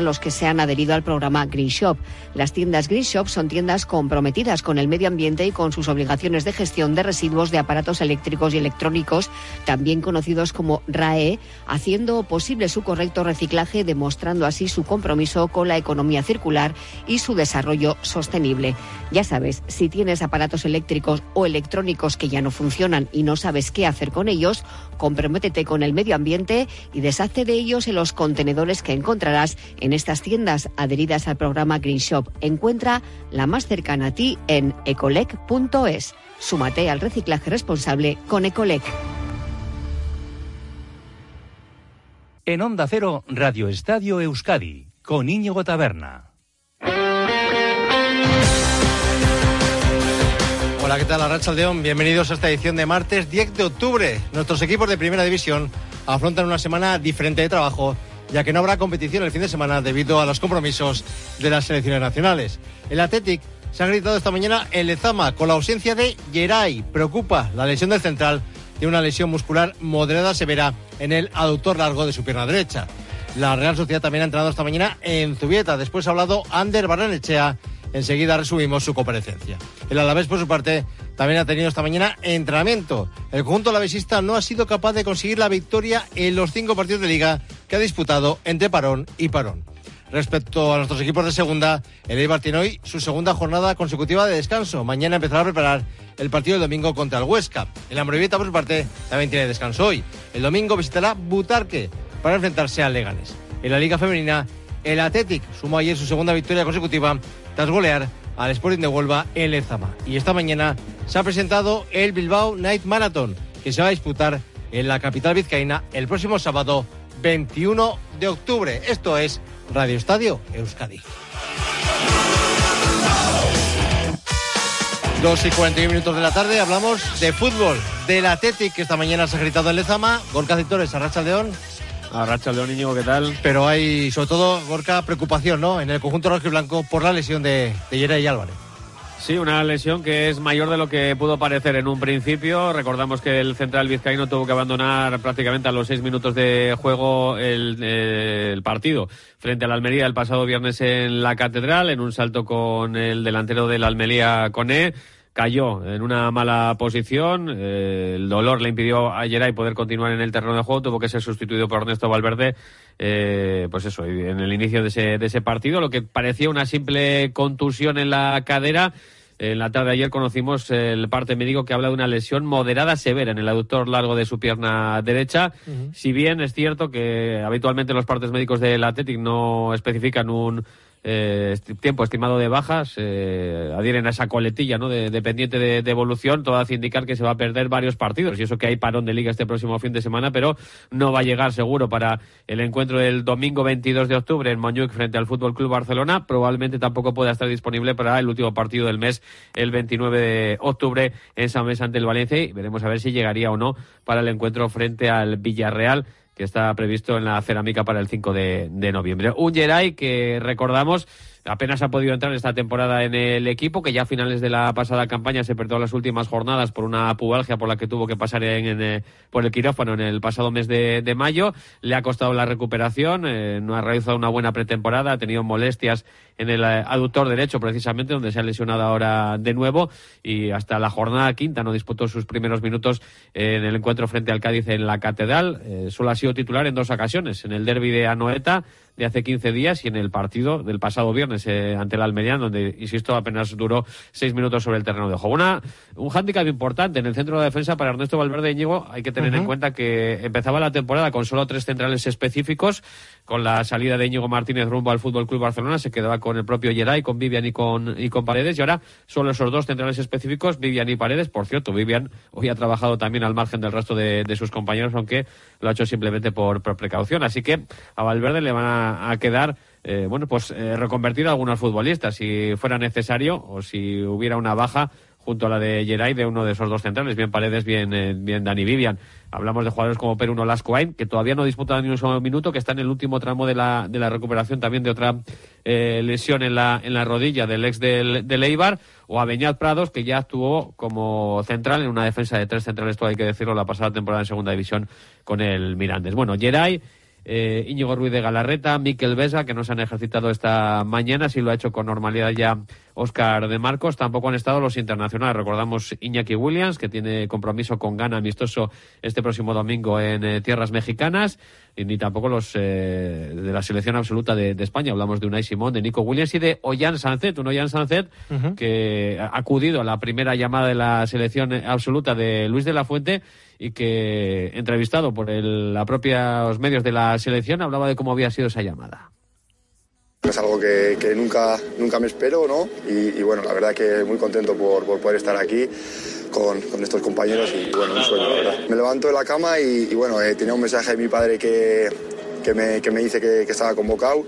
los que se han adherido al programa Green Shop. Las tiendas Green Shop son tiendas comprometidas con el medio ambiente y con sus obligaciones de gestión de residuos de aparatos eléctricos y electrónicos, también conocidos como RAE, haciendo posible su correcto reciclaje, demostrando así su compromiso con la economía circular y su desarrollo sostenible. Ya sabes, si tienes aparatos eléctricos o electrónicos que ya no funcionan y no sabes qué hacer con ellos, comprométete con el medio ambiente y deshazte de ellos en los contenedores que encontrarás en estas tiendas adheridas al programa Green Shop. Encuentra la más cercana a ti en ecolec.es. Súmate al reciclaje responsable con Ecolec. En Onda Cero, Radio Estadio Euskadi, con Íñigo Taberna. Hola, ¿qué tal? Arracha Aldeón, bienvenidos a esta edición de martes 10 de octubre. Nuestros equipos de Primera División afrontan una semana diferente de trabajo ya que no habrá competición el fin de semana debido a los compromisos de las selecciones nacionales. El Athletic se ha gritado esta mañana en Lezama con la ausencia de Geray. Preocupa la lesión del central de una lesión muscular moderada severa en el aductor largo de su pierna derecha. La Real Sociedad también ha entrado esta mañana en Zubieta. Después ha hablado Ander Barrenechea. Enseguida resumimos su comparecencia. El Alavés, por su parte, también ha tenido esta mañana entrenamiento. El conjunto alavesista no ha sido capaz de conseguir la victoria en los cinco partidos de liga que ha disputado entre parón y parón. Respecto a nuestros equipos de segunda, el Eibar tiene hoy su segunda jornada consecutiva de descanso. Mañana empezará a preparar el partido del domingo contra el Huesca. El Ambrovieta, por su parte, también tiene descanso hoy. El domingo visitará Butarque para enfrentarse al Leganes. En la Liga Femenina, el Athletic sumó ayer su segunda victoria consecutiva tras golear al Sporting de Huelva en Lezama. Y esta mañana se ha presentado el Bilbao Night Marathon, que se va a disputar en la capital vizcaína el próximo sábado 21 de octubre. Esto es Radio Estadio Euskadi. 2 y 41 minutos de la tarde hablamos de fútbol, del Athletic que esta mañana se ha gritado en Lezama, Gorka Citores, Arracha León. Arracha León, niño, ¿qué tal? Pero hay, sobre todo, Gorka, preocupación, ¿no? En el conjunto rojo y blanco por la lesión de, de y Álvarez. Sí, una lesión que es mayor de lo que pudo parecer en un principio. Recordamos que el central vizcaíno tuvo que abandonar prácticamente a los seis minutos de juego el, partido frente al Almería el pasado viernes en la Catedral, en un salto con el delantero del Almería Coné cayó en una mala posición. Eh, el dolor le impidió a Geray poder continuar en el terreno de juego. Tuvo que ser sustituido por Ernesto Valverde. Eh, pues eso, en el inicio de ese, de ese partido, lo que parecía una simple contusión en la cadera en la tarde de ayer conocimos el parte médico que habla de una lesión moderada severa en el aductor largo de su pierna derecha. Si bien es cierto que habitualmente los partes médicos del Athletic no especifican un eh, tiempo estimado de bajas, eh, adhieren a esa coletilla ¿no? de, dependiente de, evolución, todo hace indicar que se va a perder varios partidos. Y eso que hay parón de liga este próximo fin de semana, pero no va a llegar seguro para el encuentro del domingo 22 de octubre en Montjuic frente al Fútbol Club Barcelona. Probablemente tampoco pueda estar disponible para el último partido del mes, el 29 de octubre en San Mes ante el Valencia. Y veremos a ver si llegaría o no para el encuentro frente al Villarreal que está previsto en la cerámica para el 5 de, noviembre. Un Geray que recordamos apenas ha podido entrar esta temporada en el equipo, que ya a finales de la pasada campaña se perdió las últimas jornadas por una pubalgia por la que tuvo que pasar en, eh, por el quirófano en el pasado mes de, mayo. Le ha costado la recuperación, eh, no ha realizado una buena pretemporada, ha tenido molestias en el eh, aductor derecho precisamente, donde se ha lesionado ahora de nuevo y hasta la jornada quinta no disputó sus primeros minutos en el encuentro frente al Cádiz en la Catedral. solo ha sido titular en dos ocasiones, en el derby de Anoeta de hace 15 días y en el partido del pasado viernes eh, ante el Almería, donde, insisto, apenas duró seis minutos sobre el terreno de juego. Una, un hándicap importante en el centro de defensa para Ernesto Valverde Íñigo. Hay que tener en cuenta que empezaba la temporada con solo tres centrales específicos. Con la salida de Íñigo Martínez rumbo al Fútbol Club Barcelona, se quedaba con el propio Geray, con Vivian y con, y con Paredes. Y ahora solo esos dos centrales específicos, Vivian y Paredes. Por cierto, Vivian hoy ha trabajado también al margen del resto de, sus compañeros, aunque lo ha hecho simplemente por, por precaución. Así que a Valverde le van a quedar, eh, bueno, pues eh, reconvertir algunos futbolistas si fuera necesario o si hubiera una baja junto a la de Geray de uno de esos dos centrales, bien Paredes, bien, eh, bien Dani Vivian. Hablamos de jugadores como Peruno Lascoain, que todavía no disputan ni un solo minuto, que está en el último tramo de la, de la recuperación también de otra lesión en la, en la rodilla del ex del, del Eibar, o a Beñat Prados, que ya actuó como central en una defensa de tres centrales, todo hay que decirlo, la pasada temporada en segunda división con el Mirandes. Bueno, Geray eh, Íñigo Ruiz de Galarreta, Miquel Besa, que no se han ejercitado esta mañana, si lo ha hecho con normalidad ya Oscar de Marcos. Tampoco han estado los internacionales. Recordamos Iñaki Williams, que tiene compromiso con Gana amistoso este próximo domingo en eh, tierras mexicanas. Y ni tampoco los eh, de la selección absoluta de, España. Hablamos de Unai Simón, de Nico Williams y de Ollán Sancet. Un Ollán Sancet que ha acudido a la primera llamada de la selección absoluta de Luis de la Fuente y que, entrevistado por el, la propios medios de la selección, hablaba de cómo había sido esa llamada. Es algo que, nunca, nunca me espero, ¿no? Y, bueno, la verdad que muy contento por, poder estar aquí con, estos compañeros y, bueno, un sueño, la verdad. Me levanto de la cama y, bueno, eh, tenía un mensaje de mi padre que, que, me, que me dice que, estaba convocado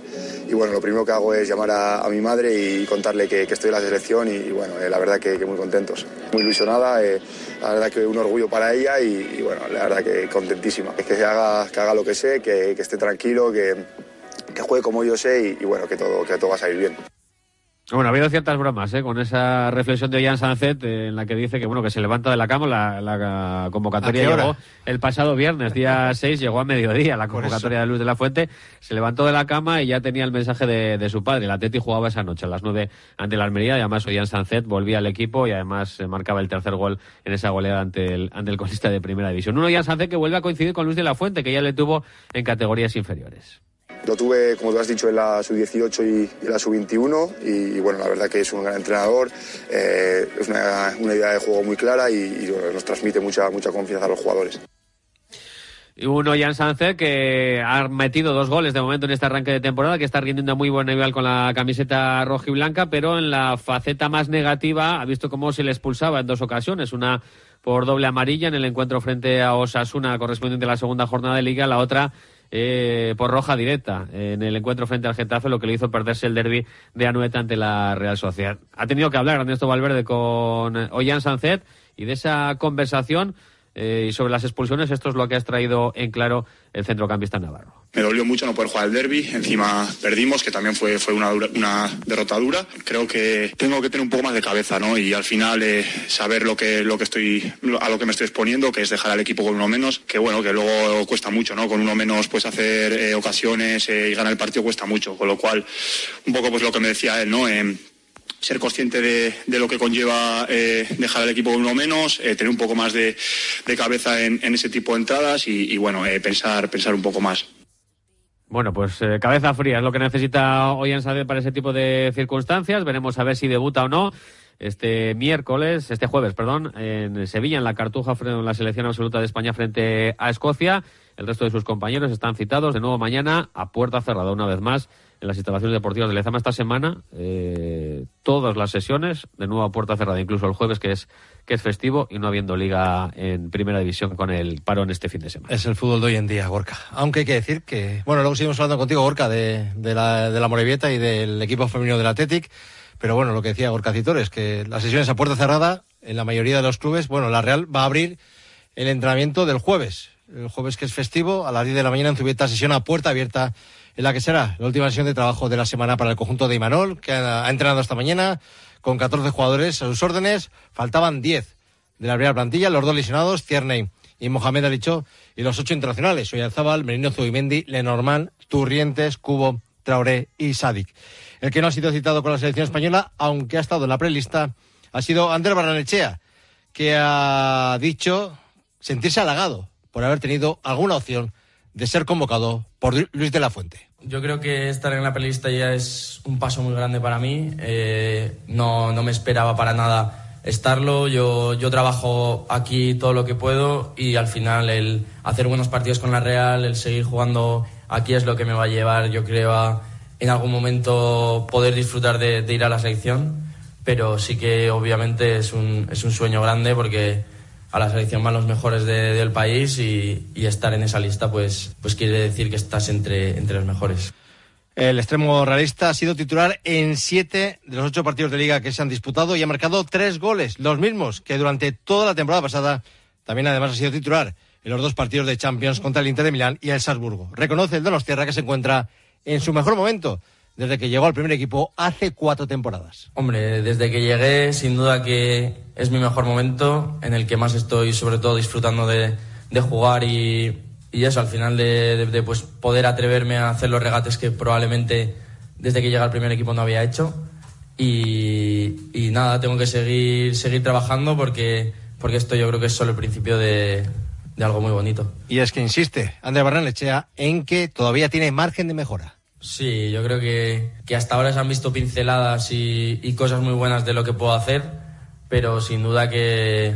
y bueno, lo primero que hago es llamar a, mi madre y contarle que, estoy en la selección y, bueno, eh, la verdad que, muy contentos. Muy ilusionada, eh, la verdad que un orgullo para ella y, bueno, la verdad que contentísima. Es que haga, que haga lo que sé, que, esté tranquilo, que, que juegue como yo sé y, bueno, que todo, que todo va a salir bien. Bueno, ha habido ciertas bromas ¿eh? con esa reflexión de Jan Sanzet en la que dice que bueno que se levanta de la cama. La, convocatoria llegó el pasado viernes, día 6, llegó a mediodía la convocatoria de Luz de la Fuente. Se levantó de la cama y ya tenía el mensaje de, su padre. La Teti jugaba esa noche a las 9 ante la Almería y además Jan Sanzet volvía al equipo y además marcaba el tercer gol en esa goleada ante el, ante el colista de primera división. Uno Jan Sanzet que vuelve a coincidir con Luis de la Fuente, que ya le tuvo en categorías inferiores. Lo tuve, como tú has dicho, en la sub-18 y, la sub-21 y, bueno, la verdad que es un gran entrenador, eh, es una, idea de juego muy clara y, nos transmite mucha, mucha confianza a los jugadores. Y uno, Jan Sánchez, que ha metido dos goles de momento en este arranque de temporada, que está rindiendo a muy buen nivel con la camiseta roja y blanca, pero en la faceta más negativa ha visto cómo se le expulsaba en dos ocasiones. Una por doble amarilla en el encuentro frente a Osasuna correspondiente a la segunda jornada de liga, la otra eh, por roja directa en el encuentro frente al Getafe, lo que le hizo perderse el derby de Anueta ante la Real Sociedad. Ha tenido que hablar Ernesto Valverde con Ollán Sancet y de esa conversación eh, y sobre las expulsiones, esto es lo que ha extraído en claro el centrocampista navarro. Me dolió mucho no poder jugar el derby, encima perdimos, que también fue, fue una, una derrota dura. Creo que tengo que tener un poco más de cabeza, ¿no? Y al final eh, saber lo que, lo que estoy, a lo que me estoy exponiendo, que es dejar al equipo con uno menos, que bueno, que luego cuesta mucho, ¿no? Con uno menos pues hacer eh, ocasiones y ganar el partido cuesta mucho, con lo cual un poco pues lo que me decía él, ¿no? ser consciente de, lo que conlleva eh, dejar al equipo con uno menos, eh, tener un poco más de, cabeza en, ese tipo de entradas y, bueno, eh, pensar, pensar un poco más. Bueno, pues cabeza fría es lo que necesita hoy en Sade para ese tipo de circunstancias. Veremos a ver si debuta o no este miércoles, este jueves, perdón, en Sevilla, en la Cartuja, en la selección absoluta de España frente a Escocia. El resto de sus compañeros están citados de nuevo mañana a puerta cerrada una vez más en las instalaciones deportivas de Lezama esta semana. Eh, todas las sesiones de nuevo a puerta cerrada, incluso el jueves que es que es festivo y no habiendo liga en primera división con el parón este fin de semana. Es el fútbol de hoy en día, Gorka. Aunque hay que decir que, bueno, luego seguimos hablando contigo, Gorka, de, de la, de la Morevieta y del equipo femenino del Athletic. Pero bueno, lo que decía Gorka Citores, que las sesiones a puerta cerrada, en la mayoría de los clubes, bueno, la Real va a abrir el entrenamiento del jueves. El jueves que es festivo, a las 10 de la mañana en Zubieta, sesión a puerta abierta en la que será la última sesión de trabajo de la semana para el conjunto de Imanol, que ha, entrenado esta mañana con 14 jugadores a sus órdenes. Faltaban 10 de la primera plantilla, los dos lesionados, Tierney y Mohamed Alicho, y los ocho internacionales, Oyarzabal, Merino Zubimendi, Lenormand, Turrientes, Cubo, Traoré y Sadik. El que no ha sido citado con la selección española, aunque ha estado en la prelista, ha sido Ander Barranechea, que ha dicho sentirse halagado por haber tenido alguna opción de ser convocado Luis de la Fuente. Yo creo que estar en la pelista ya es un paso muy grande para mí. Eh, no, no, me esperaba para nada estarlo. Yo, yo trabajo aquí todo lo que puedo y al final el hacer buenos partidos con la Real, el seguir jugando aquí es lo que me va a llevar, yo creo, a en algún momento poder disfrutar de, de ir a la selección. Pero sí que obviamente es un, es un sueño grande porque a la selección van los mejores del país y, estar en esa lista pues, pues quiere decir que estás entre, entre los mejores. El extremo realista ha sido titular en siete de los ocho partidos de liga que se han disputado y ha marcado tres goles, los mismos que durante toda la temporada pasada también además ha sido titular en los dos partidos de Champions contra el Inter de Milán y el Salzburgo. Reconoce el Donostierra que se encuentra en su mejor momento desde que llegó al primer equipo hace cuatro temporadas. Hombre, desde que llegué, sin duda que es mi mejor momento, en el que más estoy, sobre todo, disfrutando de, jugar y, y eso, al final de, pues, poder atreverme a hacer los regates que probablemente desde que llega al primer equipo no había hecho. Y, nada, tengo que seguir, seguir trabajando porque, porque esto yo creo que es solo el principio de, de algo muy bonito. Y es que insiste Andrés Barranechea en que todavía tiene margen de mejora. Sí, yo creo que, que hasta ahora se han visto pinceladas y, y, cosas muy buenas de lo que puedo hacer, pero sin duda que,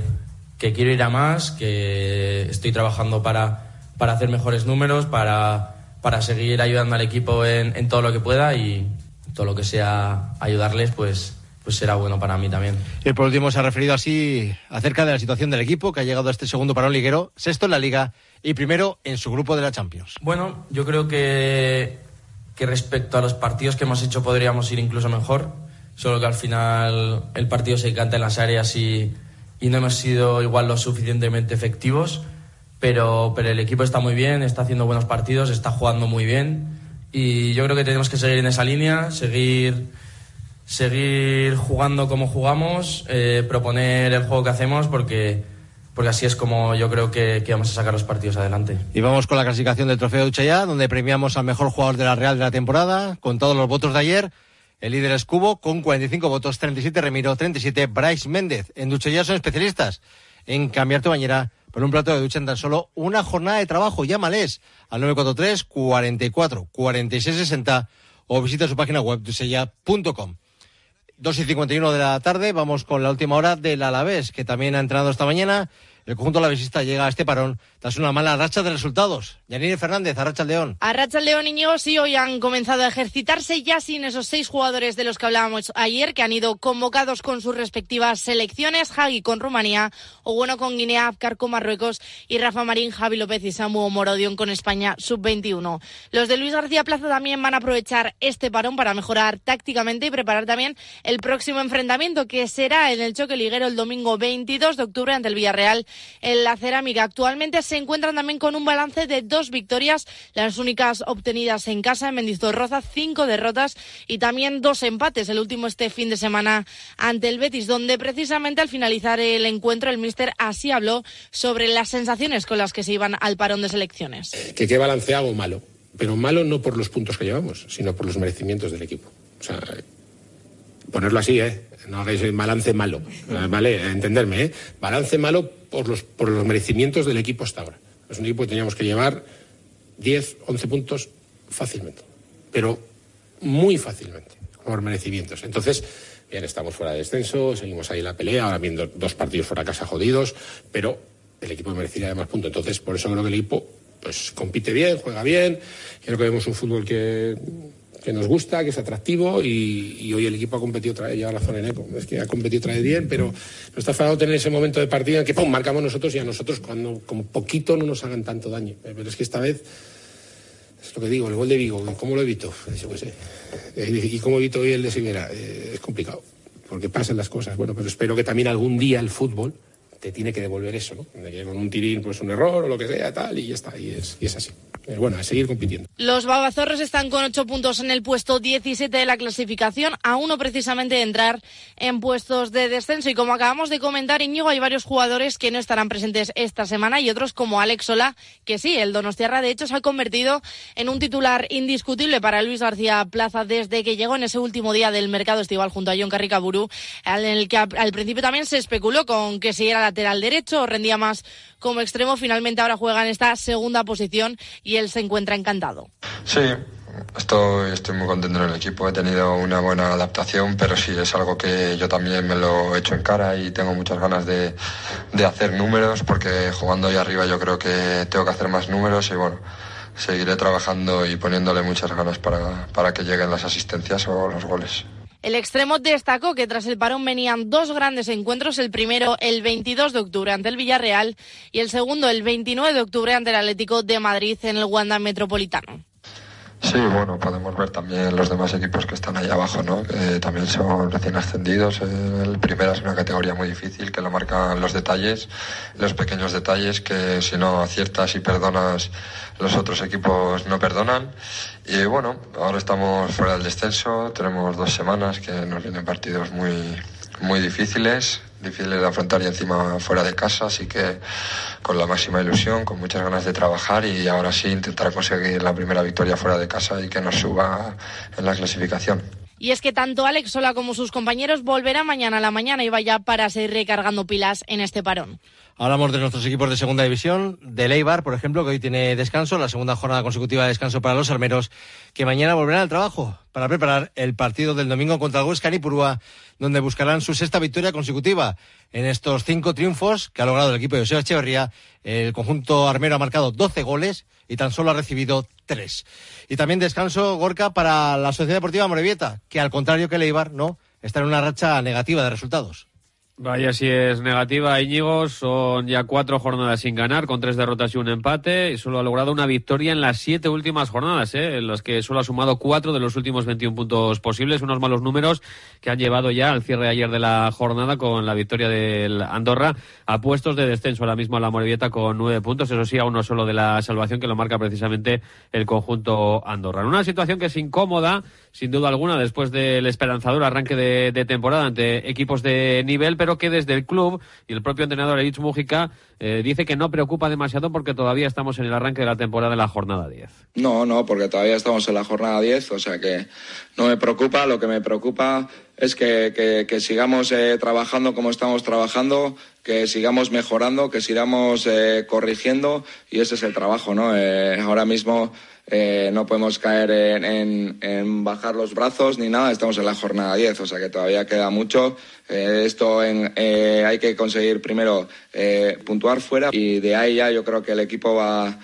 que quiero ir a más, que estoy trabajando para, para hacer mejores números, para, para seguir ayudando al equipo en, en todo lo que pueda y todo lo que sea ayudarles, pues pues será bueno para mí también. Y por último se ha referido así acerca de la situación del equipo que ha llegado a este segundo parón liguero, sexto en la liga y primero en su grupo de la Champions. Bueno, yo creo que, que respecto a los partidos que hemos hecho podríamos ir incluso mejor, solo que al final el partido se canta en las áreas y, y no hemos sido igual lo suficientemente efectivos, pero, pero el equipo está muy bien, está haciendo buenos partidos, está jugando muy bien y yo creo que tenemos que seguir en esa línea, seguir seguir jugando como jugamos, eh, proponer el juego que hacemos porque, porque así es como yo creo que, vamos a sacar los partidos adelante. Y vamos con la clasificación del Trofeo de donde premiamos al mejor jugador de la Real de la temporada, con todos los votos de ayer. El líder es Cubo, con 45 votos, 37 Remiro, 37 Bryce Méndez. En Duchaya son especialistas en cambiar tu bañera por un plato de ducha en tan solo una jornada de trabajo. Llámales al 943 44 46 60 o visita su página web duchaya.com. 2 y 51 de la tarde, vamos con la última hora del Alavés, que también ha entrenado esta mañana. El conjunto alavesista llega a este parón tras una mala racha de resultados. Yanine Fernández, Arracha León. Arracha León y sí hoy han comenzado a ejercitarse ya sin esos seis jugadores de los que hablábamos ayer, que han ido convocados con sus respectivas selecciones, Hagi con Rumanía, o bueno con Guinea, Afkar con Marruecos y Rafa Marín, Javi López y Samu Morodion con España sub-21. Los de Luis García Plaza también van a aprovechar este parón para mejorar tácticamente y preparar también el próximo enfrentamiento que será en el choque liguero el domingo 22 de octubre ante el Villarreal en la cerámica. Actualmente se encuentran también con un balance de dos victorias, las únicas obtenidas en casa en Mendizorroza, cinco derrotas y también dos empates. El último este fin de semana ante el Betis, donde precisamente al finalizar el encuentro el míster así habló sobre las sensaciones con las que se iban al parón de selecciones. Que qué balance hago malo, pero malo no por los puntos que llevamos, sino por los merecimientos del equipo. O sea, ponerlo así, ¿eh? No hagáis balance malo, ¿vale? Entenderme, ¿eh? Balance malo por los, por los merecimientos del equipo hasta ahora. Es un equipo que teníamos que llevar 10, 11 puntos fácilmente, pero muy fácilmente, por merecimientos. Entonces, bien, estamos fuera de descenso, seguimos ahí en la pelea, ahora viendo dos partidos fuera de casa jodidos, pero el equipo merecería más puntos. Entonces, por eso creo que el equipo pues compite bien, juega bien, creo que vemos un fútbol que que nos gusta, que es atractivo y, hoy el equipo ha competido otra vez, ya razón en eco, es que ha competido otra vez bien, pero nos está faltando tener ese momento de partida en que ¡pum! marcamos nosotros y a nosotros cuando con poquito no nos hagan tanto daño. Pero es que esta vez, es lo que digo, el gol de Vigo, ¿cómo lo evito? Yo sé. Eh, ¿Y cómo evito hoy el de Sivera? Eh, es complicado, porque pasan las cosas. Bueno, pero espero que también algún día el fútbol te tiene que devolver eso, ¿no? con un tirín, pues un error o lo que sea, tal, y ya está, y es, y es así. bueno, a seguir compitiendo. Los babazorros están con ocho puntos en el puesto 17 de la clasificación, a uno precisamente de entrar en puestos de descenso. Y como acabamos de comentar, Íñigo, hay varios jugadores que no estarán presentes esta semana y otros como Alex Sola, que sí, el Donostiarra de hecho se ha convertido en un titular indiscutible para Luis García Plaza desde que llegó en ese último día del mercado estival junto a John Carricaburu, en el que al principio también se especuló con que si era la lateral derecho, rendía más como extremo. Finalmente ahora juega en esta segunda posición y él se encuentra encantado. Sí, Estoy, estoy muy contento en el equipo, he tenido una buena adaptación, pero sí es algo que yo también me lo he hecho en cara y tengo muchas ganas de, de, hacer números, porque jugando ahí arriba yo creo que tengo que hacer más números y bueno, seguiré trabajando y poniéndole muchas ganas para, para que lleguen las asistencias o los goles. El extremo destacó que tras el parón venían dos grandes encuentros, el primero el 22 de octubre ante el Villarreal y el segundo el 29 de octubre ante el Atlético de Madrid en el Wanda Metropolitano. Sí, bueno, podemos ver también los demás equipos que están ahí abajo, ¿no? Que también son recién ascendidos. El primera es una categoría muy difícil que lo marcan los detalles, los pequeños detalles que si no aciertas y perdonas, los otros equipos no perdonan. Y bueno, ahora estamos fuera del descenso, tenemos dos semanas que nos vienen partidos muy, muy difíciles. Difíciles de afrontar y encima fuera de casa, así que con la máxima ilusión, con muchas ganas de trabajar y ahora sí intentar conseguir la primera victoria fuera de casa y que nos suba en la clasificación. Y es que tanto Alex Sola como sus compañeros volverán mañana a la mañana y vaya para seguir recargando pilas en este parón. Hablamos de nuestros equipos de segunda división, de Leibar, por ejemplo, que hoy tiene descanso, la segunda jornada consecutiva de descanso para los armeros, que mañana volverán al trabajo para preparar el partido del domingo contra el Huesca donde buscarán su sexta victoria consecutiva. En estos cinco triunfos que ha logrado el equipo de José Echeverría, el conjunto armero ha marcado 12 goles y tan solo ha recibido tres. Y también descanso, Gorka, para la Sociedad Deportiva Morevieta, que al contrario que Leibar, no, está en una racha negativa de resultados. Vaya si es negativa, Íñigo. Son ya cuatro jornadas sin ganar, con tres derrotas y un empate. Y solo ha logrado una victoria en las siete últimas jornadas, ¿eh? en las que solo ha sumado cuatro de los últimos 21 puntos posibles. Unos malos números que han llevado ya al cierre ayer de la jornada con la victoria del Andorra a puestos de descenso. Ahora mismo a la Morevieta con nueve puntos. Eso sí, a uno solo de la salvación que lo marca precisamente el conjunto Andorra. En una situación que es incómoda, sin duda alguna, después del esperanzador arranque de, de temporada ante equipos de nivel, pero que desde el club y el propio entrenador Erich Mujica eh, dice que no preocupa demasiado porque todavía estamos en el arranque de la temporada de la jornada 10. No, no, porque todavía estamos en la jornada 10, o sea que no me preocupa. Lo que me preocupa es que, que, que sigamos eh, trabajando como estamos trabajando, que sigamos mejorando, que sigamos eh, corrigiendo y ese es el trabajo, ¿no? Eh, ahora mismo eh, no podemos caer en, en, en, bajar los brazos ni nada, estamos en la jornada 10, o sea que todavía queda mucho. Eh, esto en, eh, hay que conseguir primero puntuar fuera y de ahí ya yo creo que el equipo va,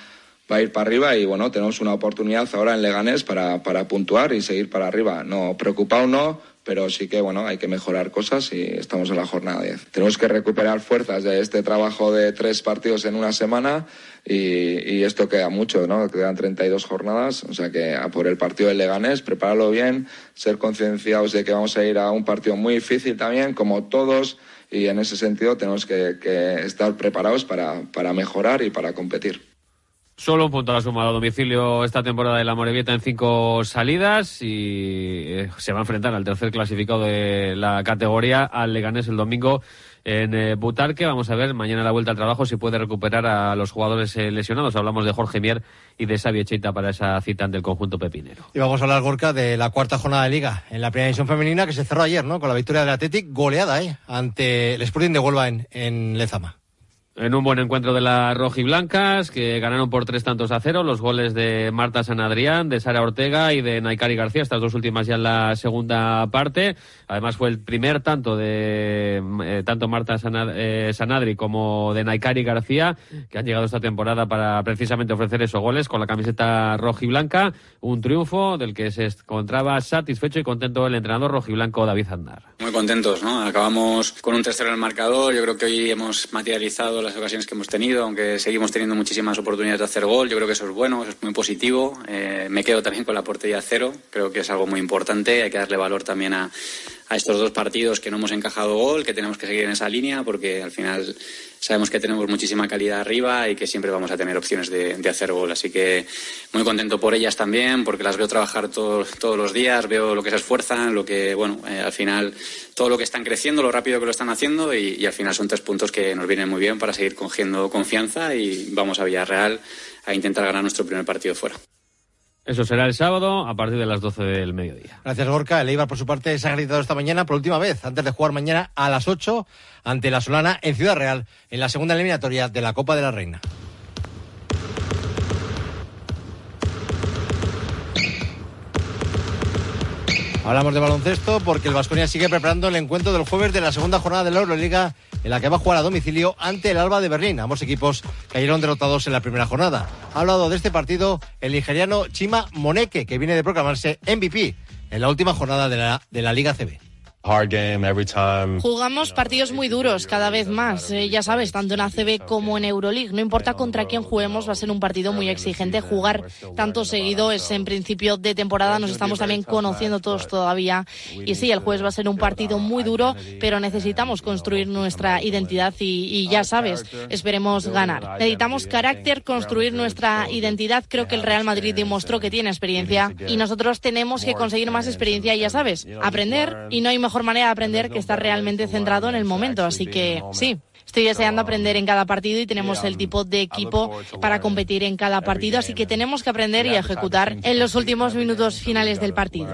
va a ir para arriba y bueno, tenemos una oportunidad ahora en Leganés para, para puntuar y seguir para arriba. No, preocupado no, pero sí que bueno, hay que mejorar cosas y estamos en la jornada 10. Tenemos que recuperar fuerzas de este trabajo de tres partidos en una semana y, esto queda mucho, ¿no? Quedan 32 jornadas, o sea que a por el partido del Leganés, prepararlo bien, ser concienciados de que vamos a ir a un partido muy difícil también, como todos, y en ese sentido tenemos que, que estar preparados para, para mejorar y para competir. Solo un punto ha sumado a domicilio esta temporada de la Morevieta en cinco salidas y eh, se va a enfrentar al tercer clasificado de la categoría al Leganés el domingo en eh, Butarque. Vamos a ver mañana la vuelta al trabajo si puede recuperar a los jugadores eh, lesionados. Hablamos de Jorge Mier y de Xavi Cheita para esa cita del conjunto pepinero. Y vamos a hablar, Gorka, de la cuarta jornada de Liga en la primera división femenina que se cerró ayer, ¿no? Con la victoria del Athletic goleada, ¿eh? Ante el Sporting de Huelva en, en Lezama en un buen encuentro de las rojiblancas que ganaron por tres tantos a cero los goles de Marta San Adrián, de Sara Ortega y de Naikari García, estas dos últimas ya en la segunda parte. Además fue el primer tanto de eh, tanto Marta Sanad eh, Sanadri como de Naikari García que han llegado esta temporada para precisamente ofrecer esos goles con la camiseta rojiblanca. Un triunfo del que se encontraba satisfecho y contento el entrenador rojiblanco David Andar. Muy contentos, ¿no? Acabamos con un tercero en el marcador. Yo creo que hoy hemos materializado las ocasiones que hemos tenido, aunque seguimos teniendo muchísimas oportunidades de hacer gol. Yo creo que eso es bueno, eso es muy positivo. Eh, me quedo también con la portería cero. Creo que es algo muy importante. Hay que darle valor también a, a estos dos partidos que no hemos encajado gol, que tenemos que seguir en esa línea, porque al final sabemos que tenemos muchísima calidad arriba y que siempre vamos a tener opciones de, de hacer gol. Así que muy contento por ellas también, porque las veo trabajar todo, todos los días, veo lo que se esfuerzan, lo que, bueno, eh, al final todo lo que están creciendo, lo rápido que lo están haciendo y al final son tres puntos que nos vienen muy bien para seguir cogiendo confianza y vamos a Villarreal a intentar ganar nuestro primer partido fuera. Eso será el sábado a partir de las 12 del mediodía. Gracias, Gorka. El Eibar, por su parte, se ha gritado esta mañana por última vez, antes de jugar mañana a las 8 ante la Solana en Ciudad Real, en la segunda eliminatoria de la Copa de la Reina. Hablamos de baloncesto porque el Vasconia sigue preparando el encuentro del jueves de la segunda jornada de la Euroliga en la que va a jugar a domicilio ante el Alba de Berlín. Ambos equipos cayeron derrotados en la primera jornada. Ha hablado de este partido el nigeriano Chima Moneke, que viene de proclamarse MVP en la última jornada de la, de la Liga CB. Jugamos partidos muy duros cada vez más, eh, ya sabes, tanto en ACB como en Euroleague. No importa contra quién juguemos, va a ser un partido muy exigente. Jugar tanto seguido es en principio de temporada, nos estamos también conociendo todos todavía. Y sí, el jueves va a ser un partido muy duro, pero necesitamos construir nuestra identidad y, y ya sabes, esperemos ganar. Necesitamos carácter, construir nuestra identidad. Creo que el Real Madrid demostró que tiene experiencia y nosotros tenemos que conseguir más experiencia ya sabes, aprender y no hay mejor mejor manera de aprender que estar realmente centrado en el momento. Así que sí, Estoy deseando aprender en cada partido y tenemos el tipo de equipo para competir en cada partido, así que tenemos que aprender y ejecutar en los últimos minutos finales del partido.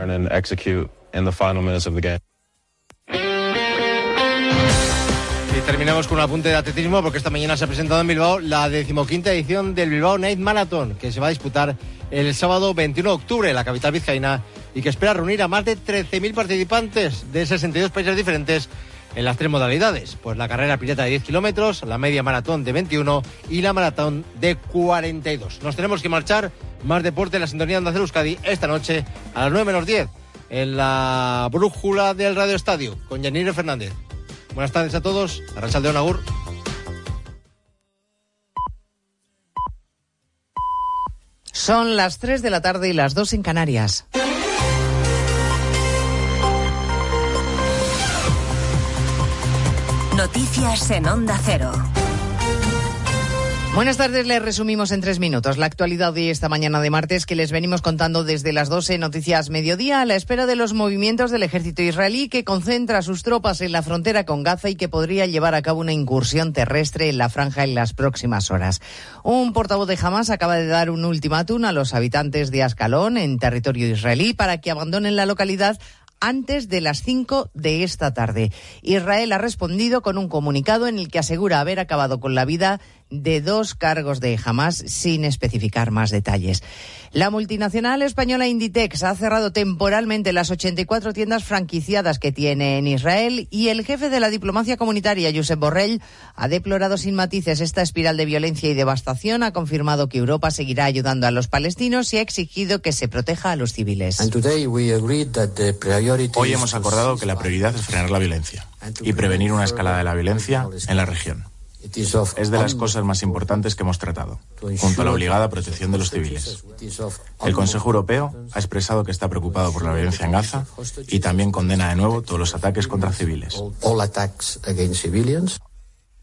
Y terminamos con un apunte de atletismo porque esta mañana se ha presentado en Bilbao la decimoquinta edición del Bilbao Night Marathon que se va a disputar el sábado 21 de octubre en la capital vizcaína y que espera reunir a más de 13.000 participantes de 62 países diferentes en las tres modalidades, pues la carrera pirata de 10 kilómetros, la media maratón de 21 y la maratón de 42. Nos tenemos que marchar, más deporte en la sintonía de Euskadi esta noche a las 9 menos 10 en la brújula del Radio Estadio con Yanire Fernández. Buenas tardes a todos. Arrachal de Onagur. Son las 3 de la tarde y las 2 en Canarias. Noticias en Onda Cero. Buenas tardes, les resumimos en tres minutos la actualidad de esta mañana de martes que les venimos contando desde las 12 Noticias Mediodía a la espera de los movimientos del ejército israelí que concentra sus tropas en la frontera con Gaza y que podría llevar a cabo una incursión terrestre en la franja en las próximas horas. Un portavoz de Hamas acaba de dar un ultimátum a los habitantes de Ascalón en territorio israelí para que abandonen la localidad antes de las 5 de esta tarde. Israel ha respondido con un comunicado en el que asegura haber acabado con la vida de dos cargos de Hamas sin especificar más detalles. La multinacional española Inditex ha cerrado temporalmente las 84 tiendas franquiciadas que tiene en Israel y el jefe de la diplomacia comunitaria, Josep Borrell, ha deplorado sin matices esta espiral de violencia y devastación, ha confirmado que Europa seguirá ayudando a los palestinos y ha exigido que se proteja a los civiles. Hoy hemos acordado que la prioridad es frenar la violencia y prevenir una escalada de la violencia en la región. Es de las cosas más importantes que hemos tratado, junto a la obligada protección de los civiles. El Consejo Europeo ha expresado que está preocupado por la violencia en Gaza y también condena de nuevo todos los ataques contra civiles.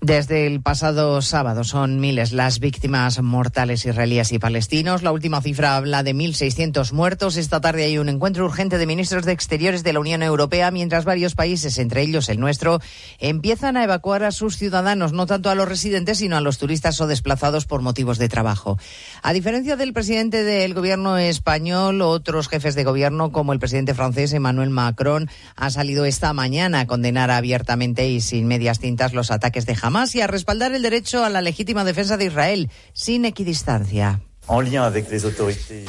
Desde el pasado sábado son miles las víctimas mortales israelíes y palestinos. La última cifra habla de 1.600 muertos. Esta tarde hay un encuentro urgente de ministros de Exteriores de la Unión Europea, mientras varios países, entre ellos el nuestro, empiezan a evacuar a sus ciudadanos, no tanto a los residentes, sino a los turistas o desplazados por motivos de trabajo. A diferencia del presidente del gobierno español, otros jefes de gobierno, como el presidente francés Emmanuel Macron, han salido esta mañana a condenar abiertamente y sin medias tintas los ataques de Hamas y a respaldar el derecho a la legítima defensa de Israel sin equidistancia.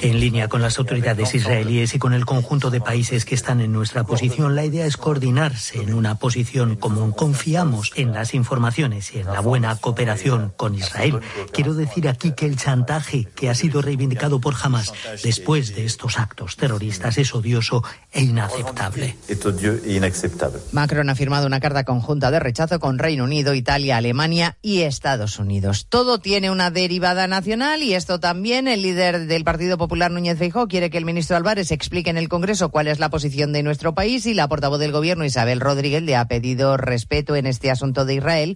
En línea con las autoridades israelíes y con el conjunto de países que están en nuestra posición, la idea es coordinarse en una posición común. Confiamos en las informaciones y en la buena cooperación con Israel. Quiero decir aquí que el chantaje que ha sido reivindicado por Hamas después de estos actos terroristas es odioso e inaceptable. Macron ha firmado una carta conjunta de rechazo con Reino Unido, Italia, Alemania y Estados Unidos. Todo tiene una derivada nacional y esto también el líder del Partido Popular, Núñez Feijóo, quiere que el ministro Álvarez explique en el Congreso cuál es la posición de nuestro país y la portavoz del Gobierno, Isabel Rodríguez, le ha pedido respeto en este asunto de Israel